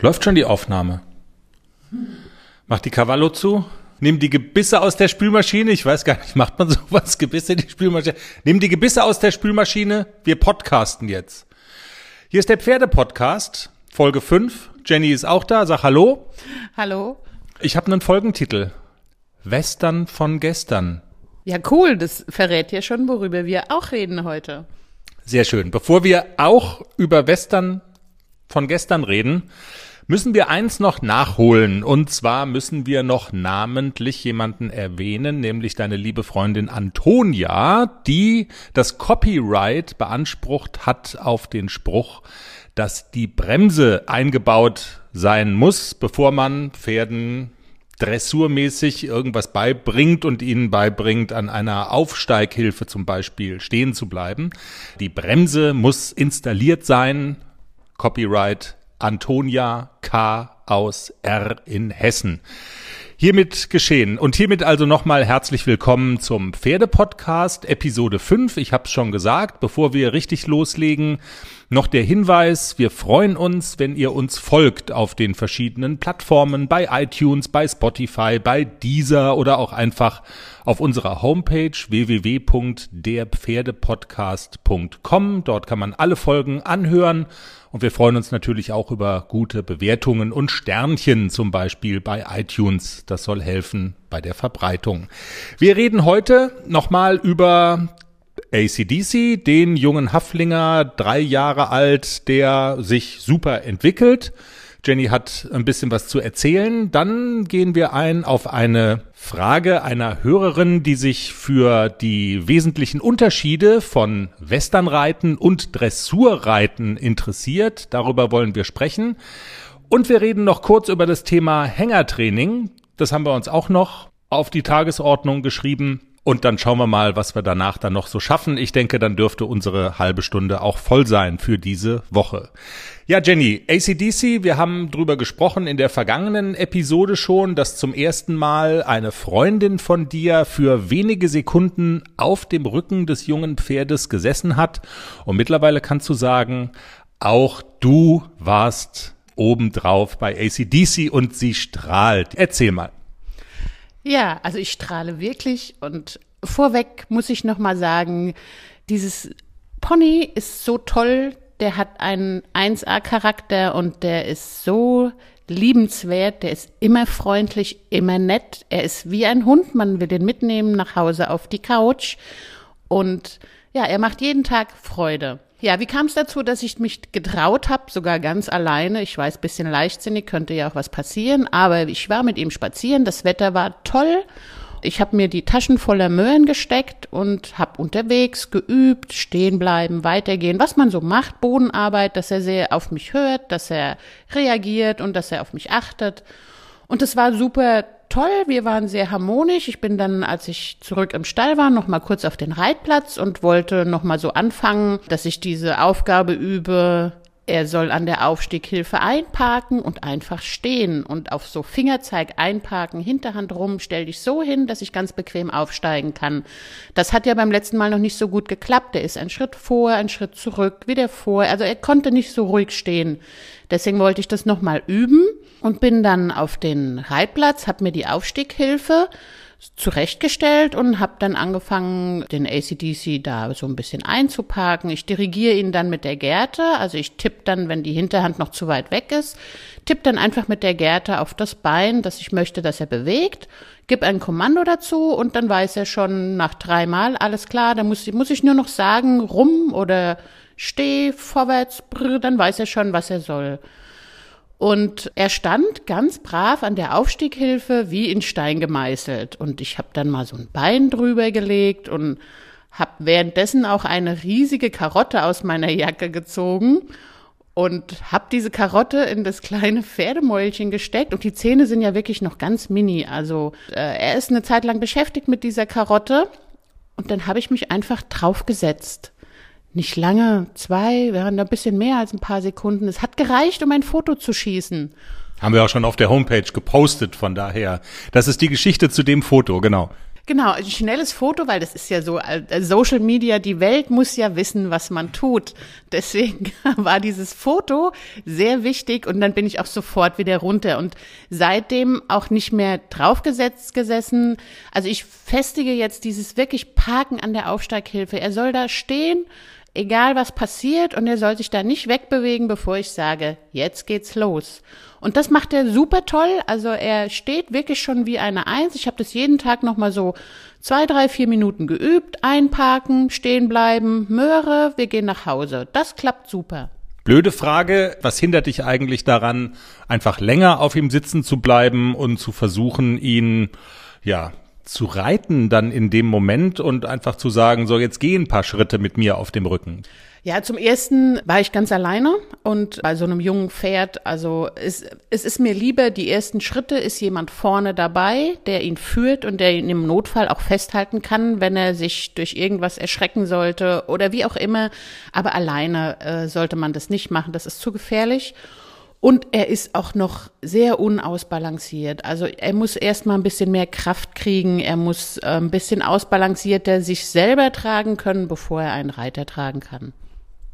Läuft schon die Aufnahme. Mach die Cavallo zu. Nimm die Gebisse aus der Spülmaschine. Ich weiß gar nicht, macht man sowas? Gebisse in die Spülmaschine. Nimm die Gebisse aus der Spülmaschine. Wir podcasten jetzt. Hier ist der Pferde-Podcast, Folge 5. Jenny ist auch da. Sag Hallo. Hallo. Ich habe einen Folgentitel. Western von gestern. Ja, cool. Das verrät ja schon, worüber wir auch reden heute. Sehr schön. Bevor wir auch über Western von gestern reden, müssen wir eins noch nachholen. Und zwar müssen wir noch namentlich jemanden erwähnen, nämlich deine liebe Freundin Antonia, die das Copyright beansprucht hat auf den Spruch, dass die Bremse eingebaut sein muss, bevor man Pferden dressurmäßig irgendwas beibringt und ihnen beibringt, an einer Aufsteighilfe zum Beispiel stehen zu bleiben. Die Bremse muss installiert sein. Copyright Antonia K. aus R in Hessen. Hiermit geschehen. Und hiermit also nochmal herzlich willkommen zum Pferdepodcast, Episode 5. Ich habe es schon gesagt, bevor wir richtig loslegen, noch der Hinweis, wir freuen uns, wenn ihr uns folgt auf den verschiedenen Plattformen, bei iTunes, bei Spotify, bei Deezer oder auch einfach auf unserer Homepage www.derpferdepodcast.com. Dort kann man alle Folgen anhören und wir freuen uns natürlich auch über gute Bewertungen und Sternchen, zum Beispiel bei iTunes. Das soll helfen bei der Verbreitung. Wir reden heute nochmal über ACDC, den jungen Haflinger, drei Jahre alt, der sich super entwickelt. Jenny hat ein bisschen was zu erzählen. Dann gehen wir ein auf eine Frage einer Hörerin, die sich für die wesentlichen Unterschiede von Westernreiten und Dressurreiten interessiert. Darüber wollen wir sprechen. Und wir reden noch kurz über das Thema Hängertraining. Das haben wir uns auch noch auf die Tagesordnung geschrieben. Und dann schauen wir mal, was wir danach dann noch so schaffen. Ich denke, dann dürfte unsere halbe Stunde auch voll sein für diese Woche. Ja, Jenny, ACDC, wir haben drüber gesprochen in der vergangenen Episode schon, dass zum ersten Mal eine Freundin von dir für wenige Sekunden auf dem Rücken des jungen Pferdes gesessen hat. Und mittlerweile kannst du sagen, auch du warst obendrauf bei ACDC und sie strahlt. Erzähl mal. Ja, also ich strahle wirklich und vorweg muss ich noch mal sagen, dieses Pony ist so toll, der hat einen 1A-Charakter und der ist so liebenswert, der ist immer freundlich, immer nett. Er ist wie ein Hund, man will den mitnehmen nach Hause auf die Couch und ja, er macht jeden Tag Freude. Ja, wie kam es dazu, dass ich mich getraut habe, sogar ganz alleine? Ich weiß, bisschen leichtsinnig, könnte ja auch was passieren, aber ich war mit ihm spazieren, das Wetter war toll. Ich habe mir die Taschen voller Möhren gesteckt und habe unterwegs geübt, stehen bleiben, weitergehen, was man so macht, Bodenarbeit, dass er sehr auf mich hört, dass er reagiert und dass er auf mich achtet. Und es war super toll, wir waren sehr harmonisch. Ich bin dann, als ich zurück im Stall war, noch mal kurz auf den Reitplatz und wollte noch mal so anfangen, dass ich diese Aufgabe übe. Er soll an der Aufstieghilfe einparken und einfach stehen und auf so Fingerzeig einparken, Hinterhand rum, stell dich so hin, dass ich ganz bequem aufsteigen kann. Das hat ja beim letzten Mal noch nicht so gut geklappt. Er ist ein Schritt vor, ein Schritt zurück, wieder vor. Also er konnte nicht so ruhig stehen. Deswegen wollte ich das noch mal üben und bin dann auf den Reitplatz, habe mir die Aufstieghilfe zurechtgestellt und habe dann angefangen, den ACDC da so ein bisschen einzuparken. Ich dirigiere ihn dann mit der Gerte, also ich tippe dann, wenn die Hinterhand noch zu weit weg ist, tippe dann einfach mit der Gerte auf das Bein, dass ich möchte, dass er bewegt, gib ein Kommando dazu und dann weiß er schon nach dreimal, alles klar, dann muss, muss ich nur noch sagen, rum oder steh vorwärts, brr, dann weiß er schon, was er soll. Und er stand ganz brav an der Aufstieghilfe wie in Stein gemeißelt. Und ich habe dann mal so ein Bein drüber gelegt und habe währenddessen auch eine riesige Karotte aus meiner Jacke gezogen und habe diese Karotte in das kleine Pferdemäulchen gesteckt und die Zähne sind ja wirklich noch ganz mini. Also äh, er ist eine Zeit lang beschäftigt mit dieser Karotte und dann habe ich mich einfach draufgesetzt nicht lange, zwei, wir haben da ein bisschen mehr als ein paar Sekunden. Es hat gereicht, um ein Foto zu schießen. Haben wir auch schon auf der Homepage gepostet, von daher. Das ist die Geschichte zu dem Foto, genau. Genau, ein schnelles Foto, weil das ist ja so, äh, Social Media, die Welt muss ja wissen, was man tut. Deswegen war dieses Foto sehr wichtig und dann bin ich auch sofort wieder runter und seitdem auch nicht mehr draufgesetzt gesessen. Also ich festige jetzt dieses wirklich Parken an der Aufsteighilfe. Er soll da stehen egal was passiert und er soll sich da nicht wegbewegen, bevor ich sage, jetzt geht's los. Und das macht er super toll. Also er steht wirklich schon wie eine Eins. Ich habe das jeden Tag nochmal so zwei, drei, vier Minuten geübt. Einparken, stehen bleiben, Möhre, wir gehen nach Hause. Das klappt super. Blöde Frage, was hindert dich eigentlich daran, einfach länger auf ihm sitzen zu bleiben und zu versuchen, ihn, ja, zu reiten dann in dem Moment und einfach zu sagen, so jetzt geh ein paar Schritte mit mir auf dem Rücken? Ja, zum ersten war ich ganz alleine und bei so einem jungen Pferd, also es, es ist mir lieber, die ersten Schritte ist jemand vorne dabei, der ihn führt und der ihn im Notfall auch festhalten kann, wenn er sich durch irgendwas erschrecken sollte oder wie auch immer. Aber alleine äh, sollte man das nicht machen, das ist zu gefährlich. Und er ist auch noch sehr unausbalanciert. Also er muss erstmal ein bisschen mehr Kraft kriegen, er muss äh, ein bisschen ausbalancierter sich selber tragen können, bevor er einen Reiter tragen kann.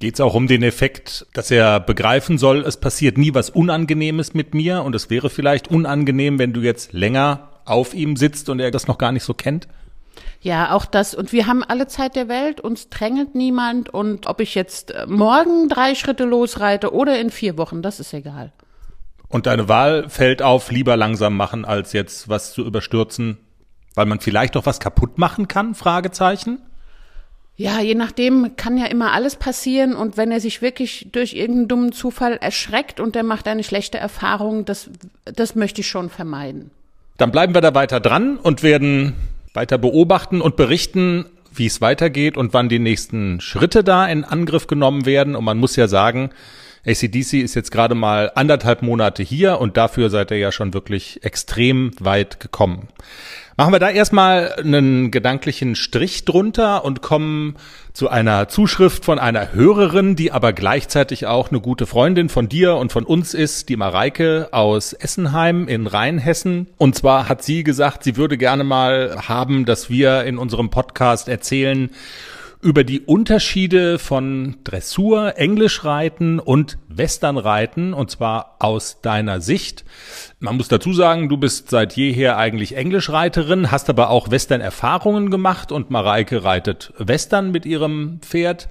Geht es auch um den Effekt, dass er begreifen soll, es passiert nie was Unangenehmes mit mir und es wäre vielleicht unangenehm, wenn du jetzt länger auf ihm sitzt und er das noch gar nicht so kennt? Ja, auch das. Und wir haben alle Zeit der Welt, uns drängelt niemand. Und ob ich jetzt äh, morgen drei Schritte losreite oder in vier Wochen, das ist egal. Und deine Wahl fällt auf, lieber langsam machen, als jetzt was zu überstürzen, weil man vielleicht doch was kaputt machen kann? Fragezeichen. Ja, je nachdem kann ja immer alles passieren und wenn er sich wirklich durch irgendeinen dummen Zufall erschreckt und der macht eine schlechte Erfahrung, das, das möchte ich schon vermeiden. Dann bleiben wir da weiter dran und werden weiter beobachten und berichten, wie es weitergeht und wann die nächsten Schritte da in Angriff genommen werden. Und man muss ja sagen, ACDC ist jetzt gerade mal anderthalb Monate hier und dafür seid ihr ja schon wirklich extrem weit gekommen. Machen wir da erstmal einen gedanklichen Strich drunter und kommen zu einer Zuschrift von einer Hörerin, die aber gleichzeitig auch eine gute Freundin von dir und von uns ist, die Mareike aus Essenheim in Rheinhessen. Und zwar hat sie gesagt, sie würde gerne mal haben, dass wir in unserem Podcast erzählen, über die Unterschiede von Dressur, Englischreiten und Westernreiten und zwar aus deiner Sicht. Man muss dazu sagen, du bist seit jeher eigentlich Englischreiterin, hast aber auch Western-Erfahrungen gemacht und Mareike reitet Western mit ihrem Pferd.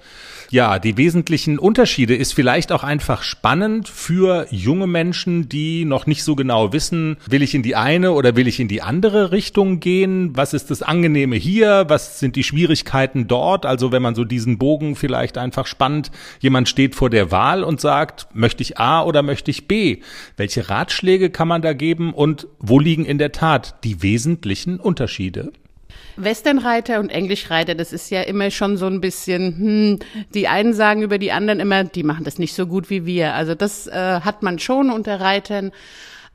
Ja, die wesentlichen Unterschiede ist vielleicht auch einfach spannend für junge Menschen, die noch nicht so genau wissen, will ich in die eine oder will ich in die andere Richtung gehen? Was ist das Angenehme hier? Was sind die Schwierigkeiten dort? Also wenn man so diesen Bogen vielleicht einfach spannt, jemand steht vor der Wahl und sagt, möchte ich A oder möchte ich B? Welche Ratschläge kann man da geben und wo liegen in der Tat die wesentlichen Unterschiede? Westernreiter und Englischreiter, das ist ja immer schon so ein bisschen, hm, die einen sagen über die anderen immer, die machen das nicht so gut wie wir. Also das äh, hat man schon unter Reitern.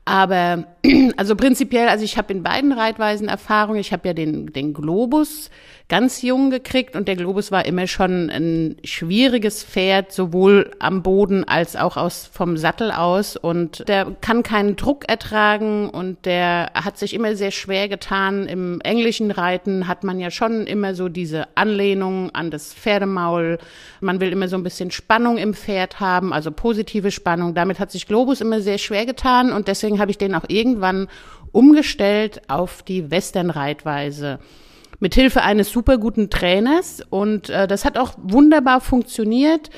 Aber also prinzipiell, also ich habe in beiden Reitweisen Erfahrung. Ich habe ja den, den Globus ganz jung gekriegt und der Globus war immer schon ein schwieriges Pferd, sowohl am Boden als auch aus, vom Sattel aus und der kann keinen Druck ertragen und der hat sich immer sehr schwer getan. Im englischen Reiten hat man ja schon immer so diese Anlehnung an das Pferdemaul. Man will immer so ein bisschen Spannung im Pferd haben, also positive Spannung. Damit hat sich Globus immer sehr schwer getan und deswegen habe ich den auch irgendwann umgestellt auf die Western-Reitweise mit Hilfe eines super guten Trainers und äh, das hat auch wunderbar funktioniert.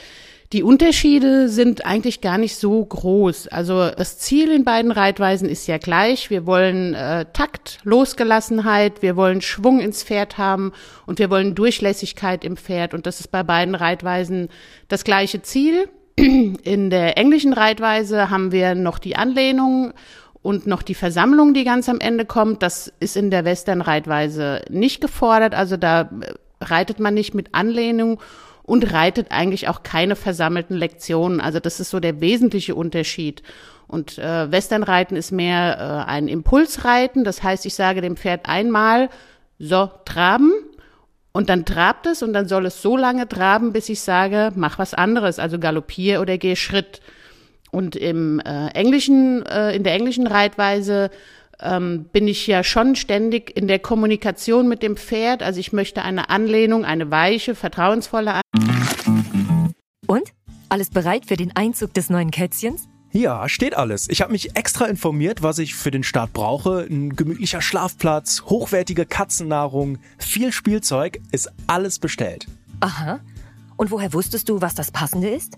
Die Unterschiede sind eigentlich gar nicht so groß. Also das Ziel in beiden Reitweisen ist ja gleich. Wir wollen äh, Takt, Losgelassenheit, wir wollen Schwung ins Pferd haben und wir wollen Durchlässigkeit im Pferd. Und das ist bei beiden Reitweisen das gleiche Ziel. In der englischen Reitweise haben wir noch die Anlehnung und noch die Versammlung, die ganz am Ende kommt, das ist in der Western-Reitweise nicht gefordert. Also da äh, reitet man nicht mit Anlehnung und reitet eigentlich auch keine versammelten Lektionen. Also das ist so der wesentliche Unterschied. Und äh, Westernreiten ist mehr äh, ein Impulsreiten. Das heißt, ich sage dem Pferd einmal, so, traben. Und dann trabt es und dann soll es so lange traben, bis ich sage, mach was anderes, also galoppier oder geh Schritt. Und im äh, englischen, äh, in der englischen Reitweise ähm, bin ich ja schon ständig in der Kommunikation mit dem Pferd. Also ich möchte eine Anlehnung, eine weiche, vertrauensvolle. An Und? Alles bereit für den Einzug des neuen Kätzchens? Ja, steht alles. Ich habe mich extra informiert, was ich für den Start brauche. Ein gemütlicher Schlafplatz, hochwertige Katzennahrung, viel Spielzeug, ist alles bestellt. Aha. Und woher wusstest du, was das Passende ist?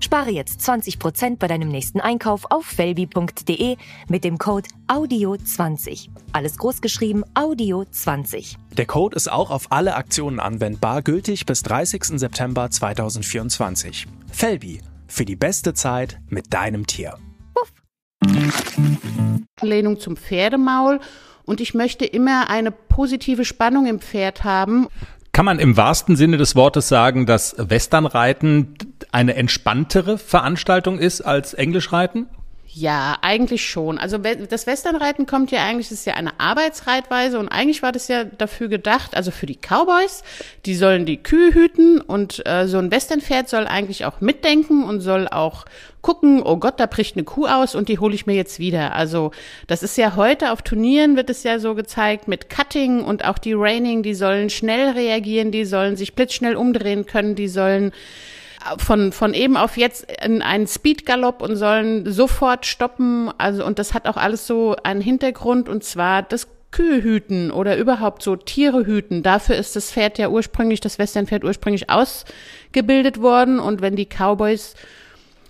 Spare jetzt 20% bei deinem nächsten Einkauf auf felbi.de mit dem Code AUDIO20. Alles großgeschrieben AUDIO20. Der Code ist auch auf alle Aktionen anwendbar, gültig bis 30. September 2024. Felbi, für die beste Zeit mit deinem Tier. Anlehnung zum Pferdemaul. Und ich möchte immer eine positive Spannung im Pferd haben. Kann man im wahrsten Sinne des Wortes sagen, dass Westernreiten eine entspanntere Veranstaltung ist als Englischreiten? Ja, eigentlich schon. Also das Westernreiten kommt ja eigentlich, das ist ja eine Arbeitsreitweise und eigentlich war das ja dafür gedacht, also für die Cowboys, die sollen die Kühe hüten und äh, so ein Westernpferd soll eigentlich auch mitdenken und soll auch gucken, oh Gott, da bricht eine Kuh aus und die hole ich mir jetzt wieder. Also das ist ja heute auf Turnieren wird es ja so gezeigt mit Cutting und auch die Raining, die sollen schnell reagieren, die sollen sich blitzschnell umdrehen können, die sollen von, von eben auf jetzt in einen Speedgalopp und sollen sofort stoppen. Also, und das hat auch alles so einen Hintergrund und zwar das Kühe hüten oder überhaupt so Tiere hüten. Dafür ist das Pferd ja ursprünglich, das Westernpferd ursprünglich ausgebildet worden. Und wenn die Cowboys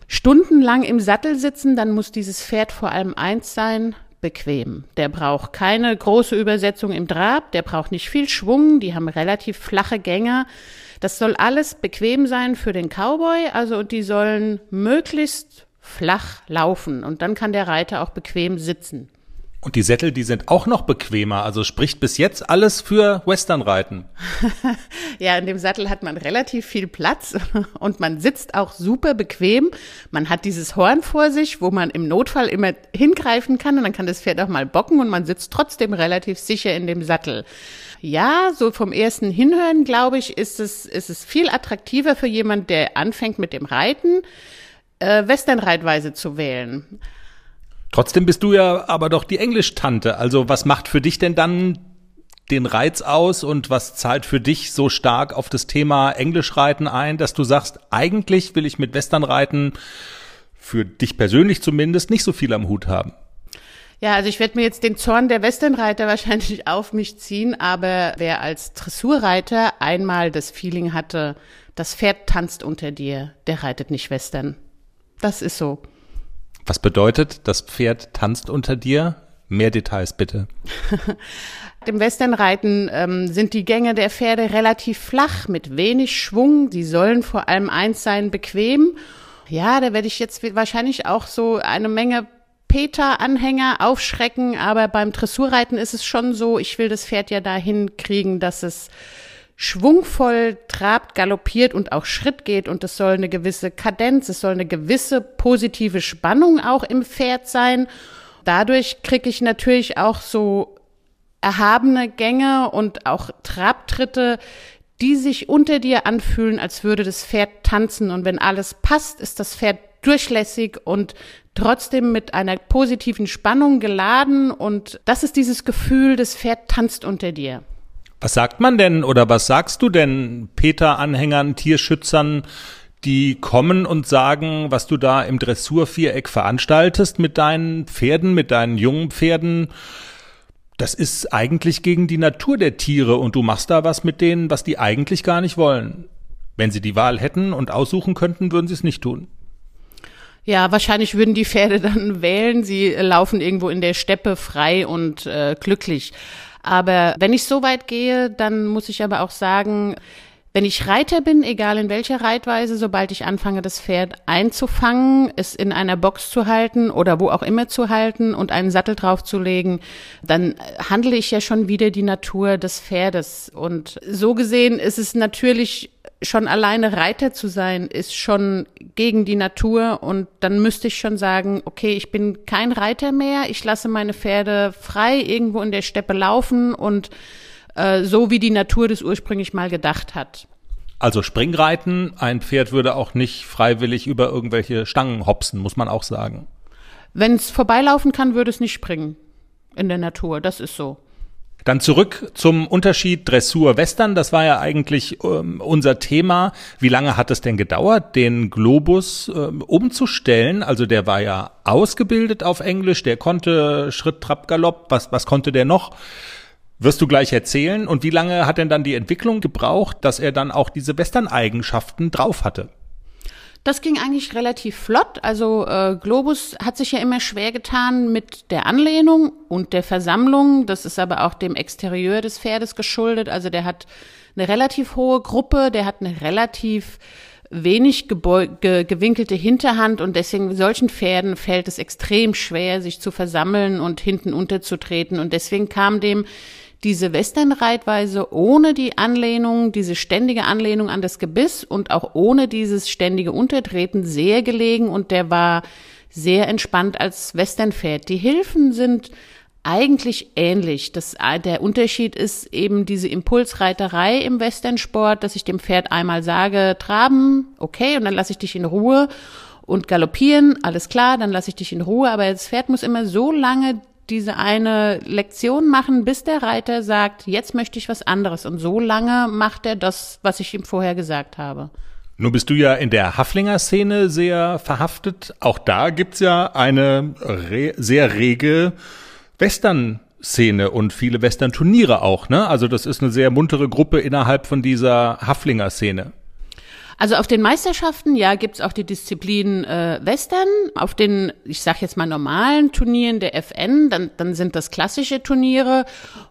stundenlang im Sattel sitzen, dann muss dieses Pferd vor allem eins sein, bequem. Der braucht keine große Übersetzung im Trab, der braucht nicht viel Schwung, die haben relativ flache Gänge. Das soll alles bequem sein für den Cowboy, also die sollen möglichst flach laufen und dann kann der Reiter auch bequem sitzen. Und die Sättel, die sind auch noch bequemer, also spricht bis jetzt alles für Westernreiten. ja, in dem Sattel hat man relativ viel Platz und man sitzt auch super bequem. Man hat dieses Horn vor sich, wo man im Notfall immer hingreifen kann und dann kann das Pferd auch mal bocken und man sitzt trotzdem relativ sicher in dem Sattel. Ja, so vom ersten Hinhören, glaube ich, ist es, ist es viel attraktiver für jemand, der anfängt mit dem Reiten, äh, Westernreitweise zu wählen. Trotzdem bist du ja aber doch die Englisch-Tante. Also was macht für dich denn dann den Reiz aus und was zahlt für dich so stark auf das Thema Englischreiten ein, dass du sagst, eigentlich will ich mit Westernreiten für dich persönlich zumindest nicht so viel am Hut haben? Ja, also ich werde mir jetzt den Zorn der Westernreiter wahrscheinlich auf mich ziehen, aber wer als Dressurreiter einmal das Feeling hatte, das Pferd tanzt unter dir, der reitet nicht Western. Das ist so. Was bedeutet, das Pferd tanzt unter dir? Mehr Details bitte. Im Westernreiten ähm, sind die Gänge der Pferde relativ flach, mit wenig Schwung. Die sollen vor allem eins sein, bequem. Ja, da werde ich jetzt wahrscheinlich auch so eine Menge Peter-Anhänger aufschrecken, aber beim Dressurreiten ist es schon so, ich will das Pferd ja dahin kriegen, dass es schwungvoll trabt, galoppiert und auch Schritt geht und es soll eine gewisse Kadenz, es soll eine gewisse positive Spannung auch im Pferd sein. Dadurch kriege ich natürlich auch so erhabene Gänge und auch Trabtritte, die sich unter dir anfühlen, als würde das Pferd tanzen. Und wenn alles passt, ist das Pferd durchlässig und trotzdem mit einer positiven Spannung geladen. Und das ist dieses Gefühl, das Pferd tanzt unter dir. Was sagt man denn oder was sagst du denn Peter-Anhängern, Tierschützern, die kommen und sagen, was du da im Dressurviereck veranstaltest mit deinen Pferden, mit deinen jungen Pferden, das ist eigentlich gegen die Natur der Tiere und du machst da was mit denen, was die eigentlich gar nicht wollen. Wenn sie die Wahl hätten und aussuchen könnten, würden sie es nicht tun. Ja, wahrscheinlich würden die Pferde dann wählen. Sie laufen irgendwo in der Steppe frei und äh, glücklich. Aber wenn ich so weit gehe, dann muss ich aber auch sagen, wenn ich Reiter bin, egal in welcher Reitweise, sobald ich anfange, das Pferd einzufangen, es in einer Box zu halten oder wo auch immer zu halten und einen Sattel draufzulegen, dann handle ich ja schon wieder die Natur des Pferdes. Und so gesehen ist es natürlich schon alleine Reiter zu sein, ist schon gegen die Natur und dann müsste ich schon sagen, okay, ich bin kein Reiter mehr, ich lasse meine Pferde frei irgendwo in der Steppe laufen und äh, so wie die Natur das ursprünglich mal gedacht hat. Also Springreiten, ein Pferd würde auch nicht freiwillig über irgendwelche Stangen hopsen, muss man auch sagen. Wenn es vorbeilaufen kann, würde es nicht springen in der Natur, das ist so. Dann zurück zum Unterschied Dressur-Western. Das war ja eigentlich ähm, unser Thema. Wie lange hat es denn gedauert, den Globus ähm, umzustellen? Also der war ja ausgebildet auf Englisch, der konnte Schritt, Trab, Galopp. Was, was konnte der noch? Wirst du gleich erzählen. Und wie lange hat denn dann die Entwicklung gebraucht, dass er dann auch diese Western-Eigenschaften drauf hatte? Das ging eigentlich relativ flott. Also äh, Globus hat sich ja immer schwer getan mit der Anlehnung und der Versammlung. Das ist aber auch dem Exterieur des Pferdes geschuldet. Also der hat eine relativ hohe Gruppe, der hat eine relativ wenig ge gewinkelte Hinterhand und deswegen solchen Pferden fällt es extrem schwer, sich zu versammeln und hinten unterzutreten. Und deswegen kam dem diese Westernreitweise ohne die Anlehnung, diese ständige Anlehnung an das Gebiss und auch ohne dieses ständige Untertreten sehr gelegen und der war sehr entspannt als Westernpferd. Die Hilfen sind eigentlich ähnlich. Das, der Unterschied ist eben diese Impulsreiterei im Westernsport, dass ich dem Pferd einmal sage, traben, okay, und dann lasse ich dich in Ruhe und galoppieren, alles klar, dann lasse ich dich in Ruhe, aber das Pferd muss immer so lange diese eine Lektion machen, bis der Reiter sagt, jetzt möchte ich was anderes. Und so lange macht er das, was ich ihm vorher gesagt habe. Nun bist du ja in der Haflinger-Szene sehr verhaftet. Auch da gibt's ja eine re sehr rege Western-Szene und viele Western-Turniere auch. Ne? Also das ist eine sehr muntere Gruppe innerhalb von dieser Haflinger-Szene. Also auf den Meisterschaften, ja, gibt's auch die Disziplin äh, Western. Auf den, ich sag jetzt mal normalen Turnieren der FN, dann, dann sind das klassische Turniere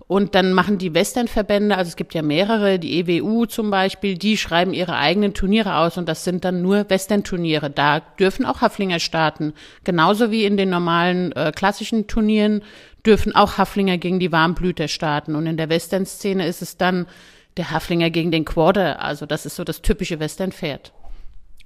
und dann machen die Westernverbände, also es gibt ja mehrere, die EWU zum Beispiel, die schreiben ihre eigenen Turniere aus und das sind dann nur Western-Turniere. Da dürfen auch Haflinger starten. Genauso wie in den normalen äh, klassischen Turnieren dürfen auch Haflinger gegen die Warmblüter starten. Und in der Western-Szene ist es dann der Haflinger gegen den Quarter. Also das ist so das typische Western-Pferd.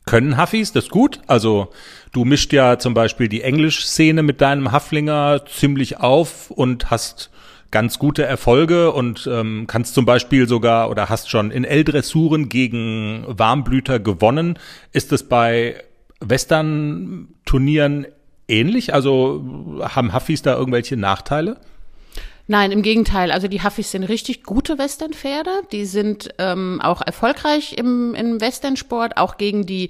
Können Huffis das gut? Also du mischt ja zum Beispiel die Englisch-Szene mit deinem Haflinger ziemlich auf und hast ganz gute Erfolge und ähm, kannst zum Beispiel sogar oder hast schon in L-Dressuren gegen Warmblüter gewonnen. Ist es bei Western-Turnieren ähnlich? Also haben Huffis da irgendwelche Nachteile? Nein, im Gegenteil. Also die Huffis sind richtig gute Westernpferde. Die sind ähm, auch erfolgreich im, im Westernsport, auch gegen die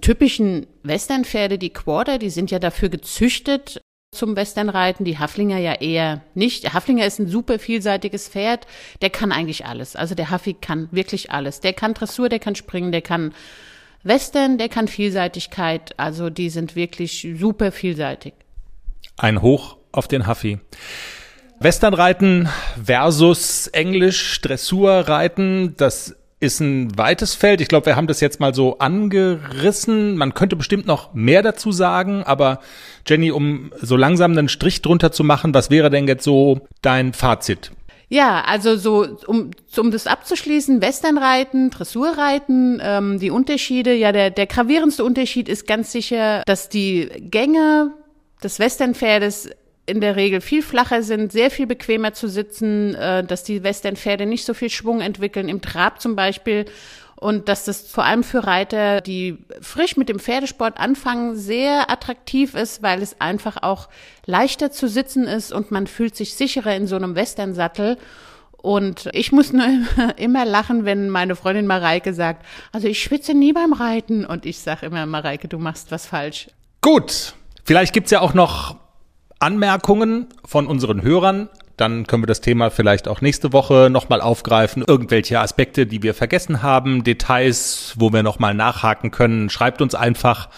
typischen Westernpferde, die Quarter, die sind ja dafür gezüchtet zum Westernreiten, die Haflinger ja eher nicht. Der Haflinger ist ein super vielseitiges Pferd, der kann eigentlich alles. Also der Haffi kann wirklich alles. Der kann Dressur, der kann springen, der kann Western, der kann Vielseitigkeit. Also die sind wirklich super vielseitig. Ein Hoch auf den Haffi. Westernreiten versus Englisch Dressurreiten, das ist ein weites Feld. Ich glaube, wir haben das jetzt mal so angerissen. Man könnte bestimmt noch mehr dazu sagen, aber Jenny, um so langsam einen Strich drunter zu machen, was wäre denn jetzt so dein Fazit? Ja, also so, um, um das abzuschließen, Westernreiten, Dressurreiten, ähm, die Unterschiede, ja, der, der gravierendste Unterschied ist ganz sicher, dass die Gänge des Westernpferdes in der Regel viel flacher sind, sehr viel bequemer zu sitzen, äh, dass die Westernpferde nicht so viel Schwung entwickeln, im Trab zum Beispiel. Und dass das vor allem für Reiter, die frisch mit dem Pferdesport anfangen, sehr attraktiv ist, weil es einfach auch leichter zu sitzen ist und man fühlt sich sicherer in so einem Westernsattel. Und ich muss nur immer lachen, wenn meine Freundin Mareike sagt, also ich schwitze nie beim Reiten. Und ich sage immer, Mareike, du machst was falsch. Gut. Vielleicht gibt's ja auch noch Anmerkungen von unseren Hörern. Dann können wir das Thema vielleicht auch nächste Woche nochmal aufgreifen. Irgendwelche Aspekte, die wir vergessen haben, Details, wo wir nochmal nachhaken können. Schreibt uns einfach.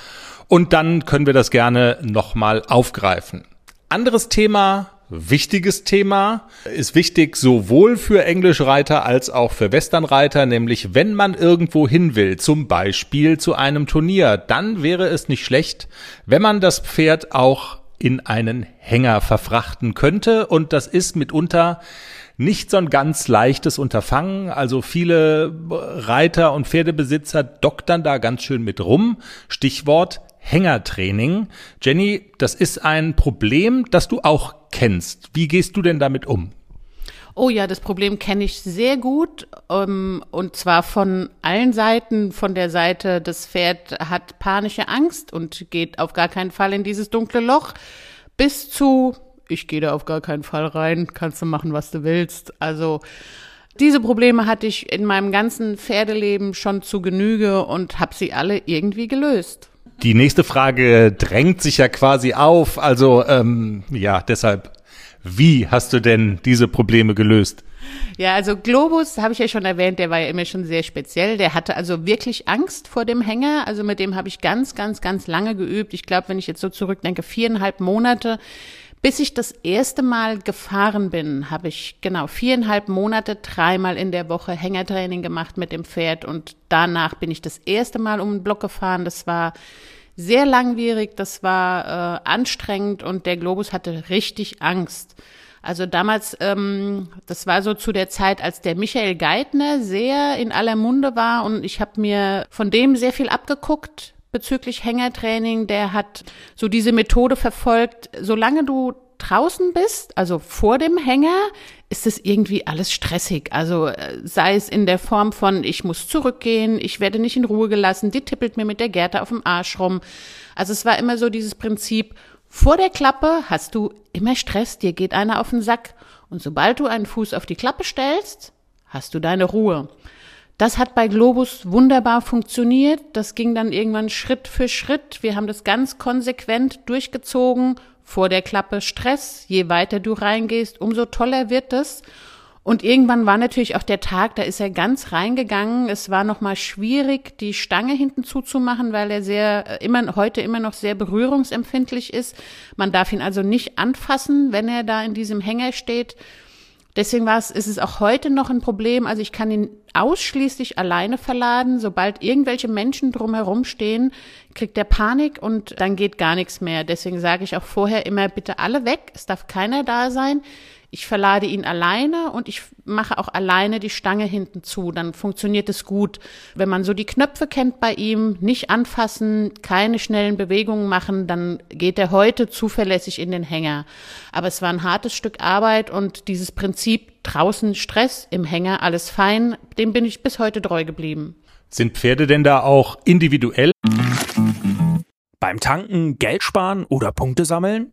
und dann können wir das gerne nochmal aufgreifen. Anderes Thema, wichtiges Thema, ist wichtig sowohl für Englischreiter als auch für Westernreiter, nämlich wenn man irgendwo hin will, zum Beispiel zu einem Turnier, dann wäre es nicht schlecht, wenn man das Pferd auch in einen Hänger verfrachten könnte und das ist mitunter nicht so ein ganz leichtes Unterfangen. Also viele Reiter und Pferdebesitzer doktern da ganz schön mit rum. Stichwort Hängertraining. Jenny, das ist ein Problem, das du auch kennst. Wie gehst du denn damit um? Oh ja, das Problem kenne ich sehr gut ähm, und zwar von allen Seiten. Von der Seite, das Pferd hat panische Angst und geht auf gar keinen Fall in dieses dunkle Loch, bis zu, ich gehe da auf gar keinen Fall rein, kannst du machen, was du willst. Also diese Probleme hatte ich in meinem ganzen Pferdeleben schon zu Genüge und habe sie alle irgendwie gelöst. Die nächste Frage drängt sich ja quasi auf. Also ähm, ja, deshalb, wie hast du denn diese Probleme gelöst? Ja, also Globus, habe ich ja schon erwähnt, der war ja immer schon sehr speziell. Der hatte also wirklich Angst vor dem Hänger. Also mit dem habe ich ganz, ganz, ganz lange geübt. Ich glaube, wenn ich jetzt so zurückdenke, viereinhalb Monate. Bis ich das erste Mal gefahren bin, habe ich genau viereinhalb Monate dreimal in der Woche Hängertraining gemacht mit dem Pferd und danach bin ich das erste Mal um den Block gefahren. Das war sehr langwierig, das war äh, anstrengend und der Globus hatte richtig Angst. Also damals, ähm, das war so zu der Zeit, als der Michael Geithner sehr in aller Munde war und ich habe mir von dem sehr viel abgeguckt bezüglich Hängertraining. Der hat so diese Methode verfolgt, solange du draußen bist, also vor dem Hänger, ist es irgendwie alles stressig. Also äh, sei es in der Form von, ich muss zurückgehen, ich werde nicht in Ruhe gelassen, die tippelt mir mit der Gerte auf dem Arsch rum. Also es war immer so dieses Prinzip, vor der Klappe hast du immer Stress, dir geht einer auf den Sack. Und sobald du einen Fuß auf die Klappe stellst, hast du deine Ruhe. Das hat bei Globus wunderbar funktioniert. Das ging dann irgendwann Schritt für Schritt. Wir haben das ganz konsequent durchgezogen. Vor der Klappe Stress. Je weiter du reingehst, umso toller wird es. Und irgendwann war natürlich auch der Tag, da ist er ganz reingegangen. Es war nochmal schwierig, die Stange hinten zuzumachen, weil er sehr, immer, heute immer noch sehr berührungsempfindlich ist. Man darf ihn also nicht anfassen, wenn er da in diesem Hänger steht. Deswegen war es, ist es auch heute noch ein Problem. Also ich kann ihn ausschließlich alleine verladen. Sobald irgendwelche Menschen drumherum stehen, kriegt er Panik und dann geht gar nichts mehr. Deswegen sage ich auch vorher immer bitte alle weg. Es darf keiner da sein. Ich verlade ihn alleine und ich mache auch alleine die Stange hinten zu. Dann funktioniert es gut. Wenn man so die Knöpfe kennt bei ihm, nicht anfassen, keine schnellen Bewegungen machen, dann geht er heute zuverlässig in den Hänger. Aber es war ein hartes Stück Arbeit und dieses Prinzip draußen Stress, im Hänger alles fein, dem bin ich bis heute treu geblieben. Sind Pferde denn da auch individuell? Beim Tanken Geld sparen oder Punkte sammeln?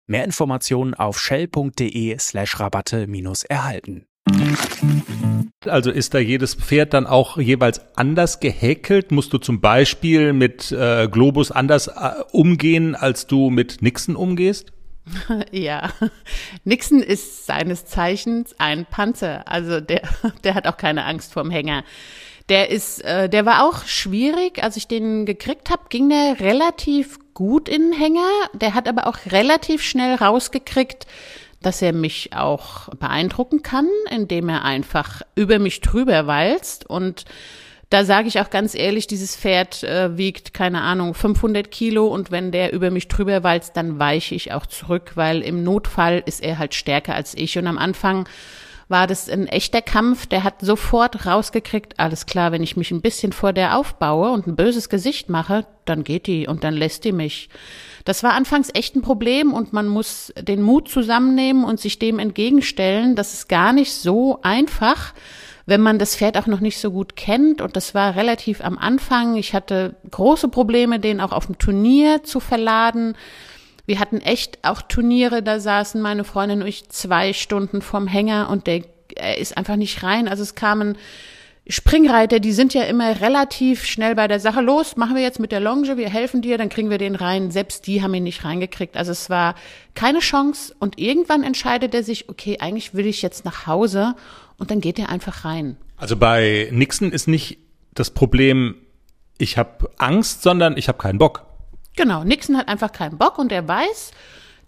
Mehr Informationen auf shell.de slash Rabatte minus erhalten. Also ist da jedes Pferd dann auch jeweils anders gehäkelt? Musst du zum Beispiel mit äh, Globus anders äh, umgehen, als du mit Nixon umgehst? Ja, Nixon ist seines Zeichens ein Panzer. Also der, der hat auch keine Angst vorm Hänger. Der ist, äh, der war auch schwierig. Als ich den gekriegt habe, ging der relativ gut in den Hänger. Der hat aber auch relativ schnell rausgekriegt, dass er mich auch beeindrucken kann, indem er einfach über mich drüber walzt und da sage ich auch ganz ehrlich, dieses Pferd äh, wiegt, keine Ahnung, 500 Kilo und wenn der über mich drüber walzt, dann weiche ich auch zurück, weil im Notfall ist er halt stärker als ich. Und am Anfang war das ein echter Kampf. Der hat sofort rausgekriegt, alles klar, wenn ich mich ein bisschen vor der aufbaue und ein böses Gesicht mache, dann geht die und dann lässt die mich. Das war anfangs echt ein Problem und man muss den Mut zusammennehmen und sich dem entgegenstellen. Das ist gar nicht so einfach, wenn man das Pferd auch noch nicht so gut kennt. Und das war relativ am Anfang. Ich hatte große Probleme, den auch auf dem Turnier zu verladen Wir hatten echt auch Turniere, da saßen meine Freundin und ich zwei Stunden vorm Hänger und der er ist einfach nicht rein. Also es kamen Springreiter, die sind ja immer relativ schnell bei der Sache. Los, machen wir jetzt mit der Longe, wir helfen dir, dann kriegen wir den rein. Selbst die haben ihn nicht reingekriegt. Also es war keine Chance. Und irgendwann entscheidet er sich, okay, eigentlich will ich jetzt nach Hause. Und dann geht er einfach rein. Also bei Nixon ist nicht das Problem, ich habe Angst, sondern ich habe keinen Bock. Genau, Nixon hat einfach keinen Bock und er weiß,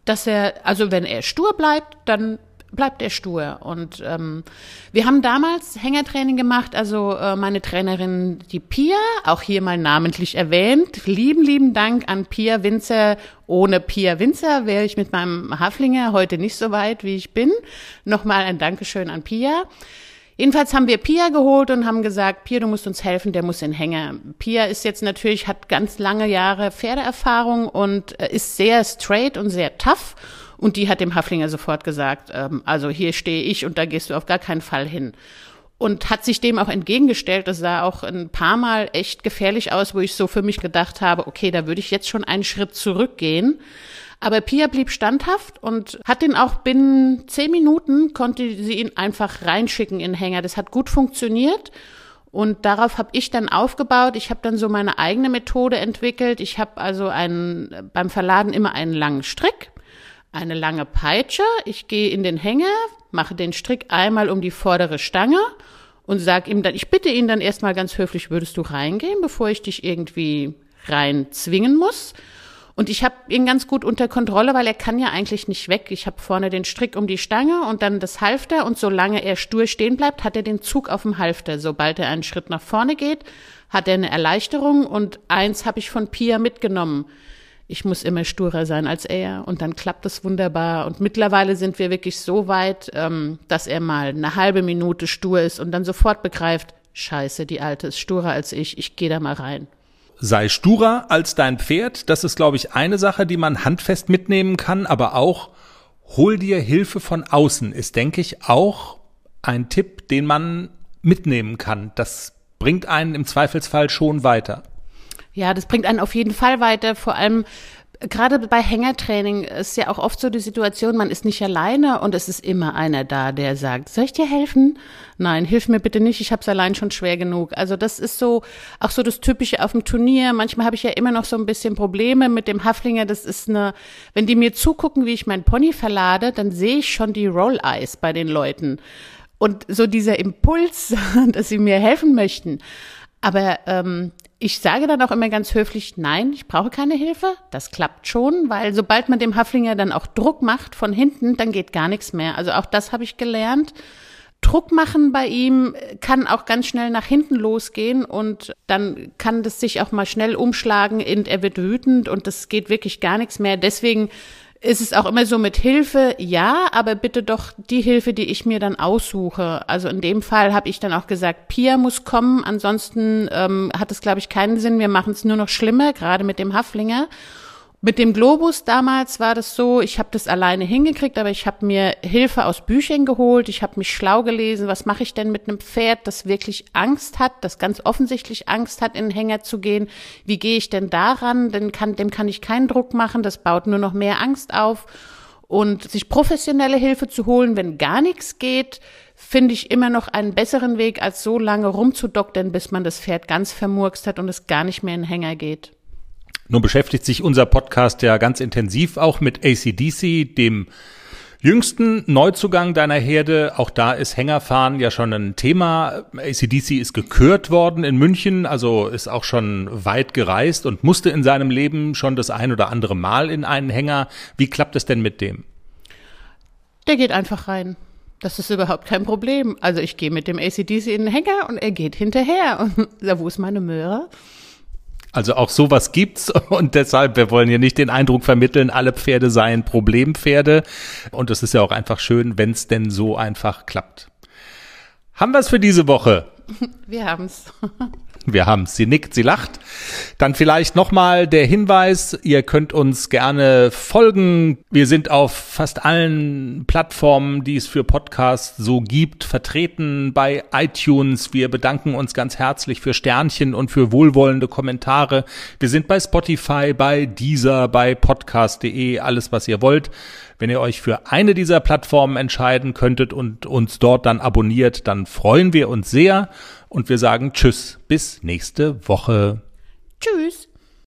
dass er, also wenn er stur bleibt, dann bleibt er stur. Und ähm, wir haben damals Hängertraining gemacht, also äh, meine Trainerin, die Pia, auch hier mal namentlich erwähnt. Lieben, lieben Dank an Pia Winzer. Ohne Pia Winzer wäre ich mit meinem Haflinger heute nicht so weit, wie ich bin. Nochmal ein Dankeschön an Pia. Jedenfalls haben wir Pia geholt und haben gesagt, Pia, du musst uns helfen, der muss in Hänger. Pia ist jetzt natürlich, hat ganz lange Jahre Pferdeerfahrung und äh, ist sehr straight und sehr tough. Und die hat dem Haflinger sofort gesagt, ähm, also hier stehe ich und da gehst du auf gar keinen Fall hin. Und hat sich dem auch entgegengestellt. Das sah auch ein paar Mal echt gefährlich aus, wo ich so für mich gedacht habe, okay, da würde ich jetzt schon einen Schritt zurückgehen. Aber Pia blieb standhaft und hat den auch binnen zehn Minuten, konnte sie ihn einfach reinschicken in den Hänger. Das hat gut funktioniert. Und darauf habe ich dann aufgebaut. Ich habe dann so meine eigene Methode entwickelt. Ich habe also einen, beim Verladen immer einen langen Strick eine lange Peitsche. Ich gehe in den Hänger, mache den Strick einmal um die vordere Stange und sage ihm dann, ich bitte ihn dann erstmal ganz höflich, würdest du reingehen, bevor ich dich irgendwie rein zwingen muss. Und ich habe ihn ganz gut unter Kontrolle, weil er kann ja eigentlich nicht weg. Ich habe vorne den Strick um die Stange und dann das Halfter und solange er stur stehen bleibt, hat er den Zug auf dem Halfter. Sobald er einen Schritt nach vorne geht, hat er eine Erleichterung und eins habe ich von Pia mitgenommen ich muss immer sturer sein als er und dann klappt es wunderbar. Und mittlerweile sind wir wirklich so weit, ähm, dass er mal eine halbe Minute stur ist und dann sofort begreift, scheiße, die Alte ist sturer als ich, ich gehe da mal rein. Sei sturer als dein Pferd, das ist, glaube ich, eine Sache, die man handfest mitnehmen kann, aber auch hol dir Hilfe von außen ist, denke ich, auch ein Tipp, den man mitnehmen kann. Das bringt einen im Zweifelsfall schon weiter. Ja, das bringt einen auf jeden Fall weiter. Vor allem gerade bei Hängertraining ist ja auch oft so die Situation, man ist nicht alleine und es ist immer einer da, der sagt, soll ich dir helfen? Nein, hilf mir bitte nicht, ich habe es allein schon schwer genug. Also das ist so auch so das Typische auf dem Turnier. Manchmal habe ich ja immer noch so ein bisschen Probleme mit dem Haflinger. Das ist eine, wenn die mir zugucken, wie ich mein Pony verlade, dann sehe ich schon die Roll-Eyes bei den Leuten. Und so dieser Impuls, dass sie mir helfen möchten. Aber ähm, ich sage dann auch immer ganz höflich, nein, ich brauche keine Hilfe. Das klappt schon, weil sobald man dem Haflinger dann auch Druck macht von hinten, dann geht gar nichts mehr. Also auch das habe ich gelernt. Druck machen bei ihm kann auch ganz schnell nach hinten losgehen und dann kann das sich auch mal schnell umschlagen und er wird wütend und das geht wirklich gar nichts mehr. Deswegen ist es auch immer so mit Hilfe, ja, aber bitte doch die Hilfe, die ich mir dann aussuche. Also in dem Fall habe ich dann auch gesagt, Pia muss kommen, ansonsten ähm, hat es, glaube ich, keinen Sinn. Wir machen es nur noch schlimmer, gerade mit dem Haflinger. Mit dem Globus damals war das so, ich habe das alleine hingekriegt, aber ich habe mir Hilfe aus Büchern geholt, ich habe mich schlau gelesen, was mache ich denn mit einem Pferd, das wirklich Angst hat, das ganz offensichtlich Angst hat, in den Hänger zu gehen. Wie gehe ich denn daran? Denn kann, dem kann ich keinen Druck machen, das baut nur noch mehr Angst auf. Und sich professionelle Hilfe zu holen, wenn gar nichts geht, finde ich immer noch einen besseren Weg, als so lange rumzudoktern, bis man das Pferd ganz vermurkst hat und es gar nicht mehr in den Hänger geht. Nun beschäftigt sich unser Podcast ja ganz intensiv auch mit ACDC, dem jüngsten Neuzugang deiner Herde. Auch da ist Hängerfahren ja schon ein Thema. ACDC ist gekürt worden in München, also ist auch schon weit gereist und musste in seinem Leben schon das ein oder andere Mal in einen Hänger. Wie klappt es denn mit dem? Der geht einfach rein. Das ist überhaupt kein Problem. Also ich gehe mit dem ACDC in den Hänger und er geht hinterher. Und wo ist meine Möhre? Also auch sowas gibt's und deshalb, wir wollen hier nicht den Eindruck vermitteln, alle Pferde seien Problempferde. Und es ist ja auch einfach schön, wenn es denn so einfach klappt. Haben wir es für diese Woche? Wir haben's. Wir haben sie nickt, sie lacht. Dann vielleicht nochmal der Hinweis, ihr könnt uns gerne folgen. Wir sind auf fast allen Plattformen, die es für Podcasts so gibt, vertreten bei iTunes. Wir bedanken uns ganz herzlich für Sternchen und für wohlwollende Kommentare. Wir sind bei Spotify, bei Deezer, bei podcast.de, alles was ihr wollt. Wenn ihr euch für eine dieser Plattformen entscheiden könntet und uns dort dann abonniert, dann freuen wir uns sehr und wir sagen Tschüss, bis nächste Woche. Tschüss.